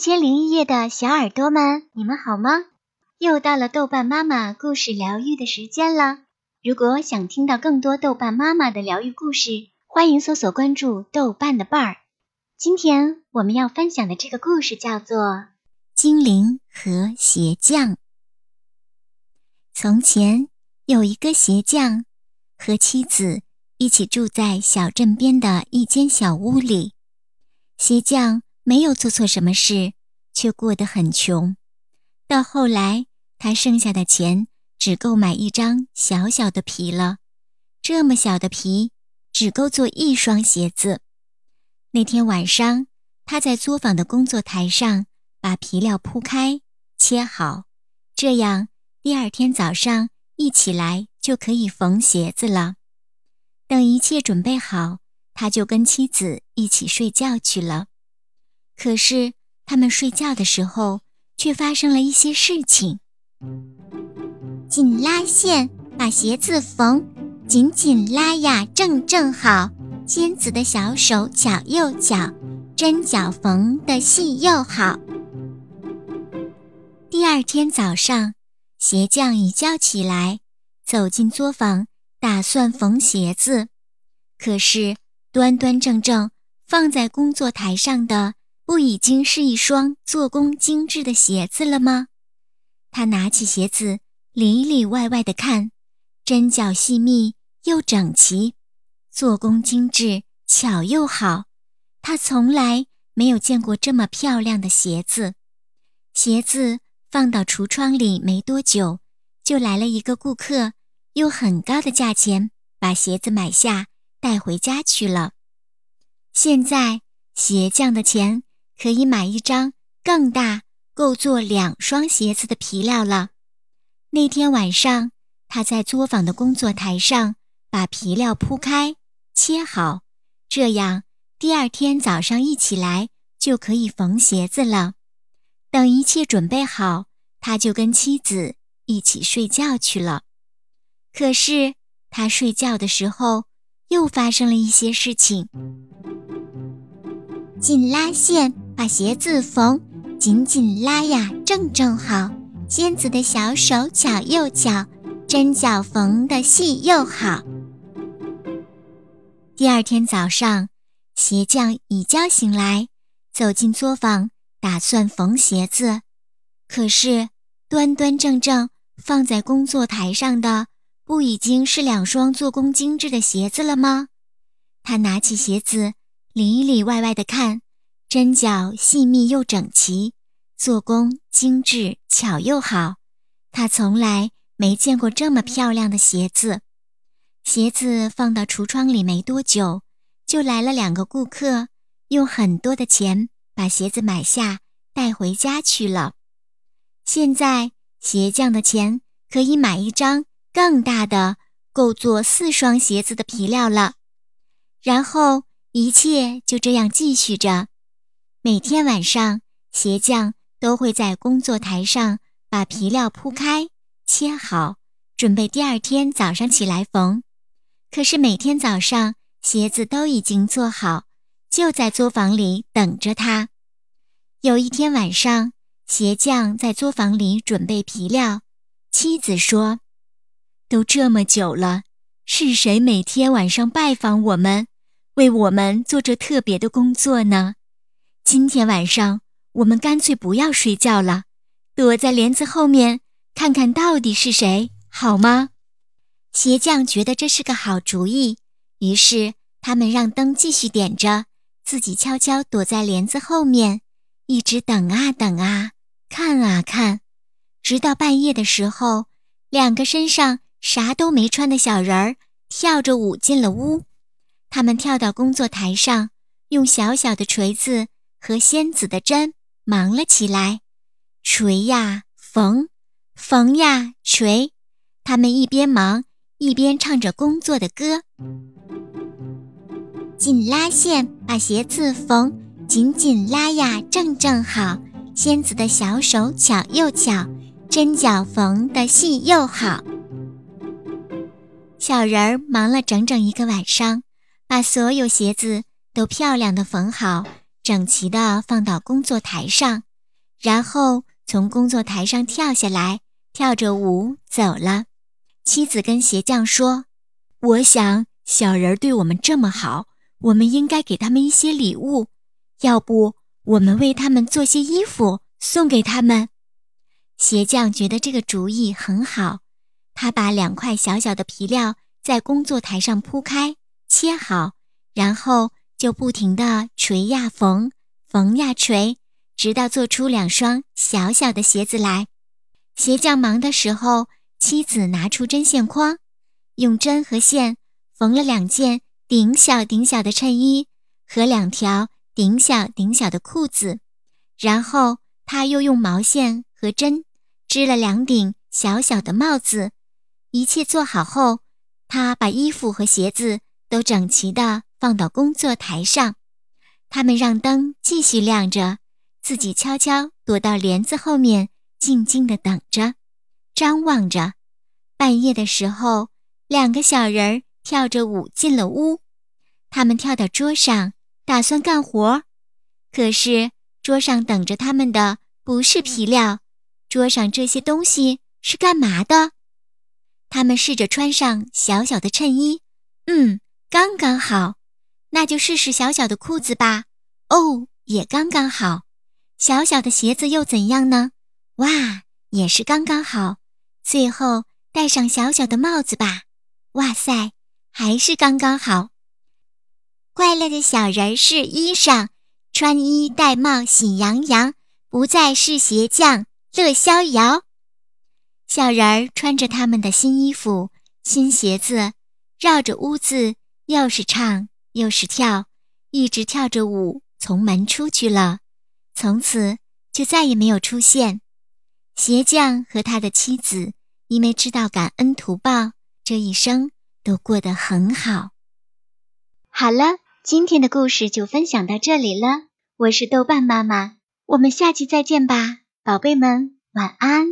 千零一夜的小耳朵们，你们好吗？又到了豆瓣妈妈故事疗愈的时间了。如果想听到更多豆瓣妈妈的疗愈故事，欢迎搜索关注豆瓣的伴儿。今天我们要分享的这个故事叫做《精灵和鞋匠》。从前有一个鞋匠和妻子一起住在小镇边的一间小屋里。鞋匠没有做错什么事，却过得很穷。到后来，他剩下的钱只够买一张小小的皮了。这么小的皮，只够做一双鞋子。那天晚上，他在作坊的工作台上把皮料铺开、切好，这样第二天早上一起来就可以缝鞋子了。等一切准备好，他就跟妻子一起睡觉去了。可是他们睡觉的时候，却发生了一些事情。紧拉线，把鞋子缝紧紧拉呀，正正好。仙子的小手巧又巧，针脚缝的细又好。第二天早上，鞋匠一觉起来，走进作坊，打算缝鞋子。可是端端正正放在工作台上的。不已经是一双做工精致的鞋子了吗？他拿起鞋子，里里外外的看，针脚细密又整齐，做工精致，巧又好。他从来没有见过这么漂亮的鞋子。鞋子放到橱窗里没多久，就来了一个顾客，用很高的价钱把鞋子买下，带回家去了。现在鞋匠的钱。可以买一张更大、够做两双鞋子的皮料了。那天晚上，他在作坊的工作台上把皮料铺开、切好，这样第二天早上一起来就可以缝鞋子了。等一切准备好，他就跟妻子一起睡觉去了。可是他睡觉的时候，又发生了一些事情。紧拉线，把鞋子缝紧紧拉呀，正正好。仙子的小手巧又巧，针脚缝的细又好。第二天早上，鞋匠一觉醒来，走进作坊，打算缝鞋子。可是端端正正放在工作台上的，不已经是两双做工精致的鞋子了吗？他拿起鞋子。里里外外的看，针脚细密又整齐，做工精致巧又好。他从来没见过这么漂亮的鞋子。鞋子放到橱窗里没多久，就来了两个顾客，用很多的钱把鞋子买下，带回家去了。现在鞋匠的钱可以买一张更大的、够做四双鞋子的皮料了。然后。一切就这样继续着。每天晚上，鞋匠都会在工作台上把皮料铺开、切好，准备第二天早上起来缝。可是每天早上，鞋子都已经做好，就在作坊里等着他。有一天晚上，鞋匠在作坊里准备皮料，妻子说：“都这么久了，是谁每天晚上拜访我们？”为我们做着特别的工作呢。今天晚上我们干脆不要睡觉了，躲在帘子后面看看到底是谁，好吗？鞋匠觉得这是个好主意，于是他们让灯继续点着，自己悄悄躲在帘子后面，一直等啊等啊，看啊看，直到半夜的时候，两个身上啥都没穿的小人儿跳着舞进了屋。他们跳到工作台上，用小小的锤子和仙子的针忙了起来，锤呀缝，缝呀锤。他们一边忙一边唱着工作的歌：紧拉线，把鞋子缝紧紧拉呀，正正好。仙子的小手巧又巧，针脚缝的细又好。小人儿忙了整整一个晚上。把所有鞋子都漂亮的缝好，整齐的放到工作台上。然后从工作台上跳下来，跳着舞走了。妻子跟鞋匠说：“我想小人对我们这么好，我们应该给他们一些礼物。要不，我们为他们做些衣服送给他们。”鞋匠觉得这个主意很好，他把两块小小的皮料在工作台上铺开，切好，然后就不停地锤呀缝，缝呀锤，直到做出两双小小的鞋子来。鞋匠忙的时候，妻子拿出针线筐，用针和线缝了两件顶小顶小的衬衣和两条顶小顶小的裤子，然后他又用毛线和针。织了两顶小小的帽子，一切做好后，他把衣服和鞋子都整齐地放到工作台上。他们让灯继续亮着，自己悄悄躲到帘子后面，静静地等着，张望着。半夜的时候，两个小人跳着舞进了屋。他们跳到桌上，打算干活，可是桌上等着他们的不是皮料。桌上这些东西是干嘛的？他们试着穿上小小的衬衣，嗯，刚刚好。那就试试小小的裤子吧，哦，也刚刚好。小小的鞋子又怎样呢？哇，也是刚刚好。最后戴上小小的帽子吧，哇塞，还是刚刚好。快乐的小人是衣裳，穿衣戴帽喜洋洋，不再是鞋匠。乐逍遥，小人儿穿着他们的新衣服、新鞋子，绕着屋子又是唱又是跳，一直跳着舞从门出去了。从此就再也没有出现。鞋匠和他的妻子因为知道感恩图报，这一生都过得很好。好了，今天的故事就分享到这里了。我是豆瓣妈妈，我们下期再见吧。宝贝们，晚安。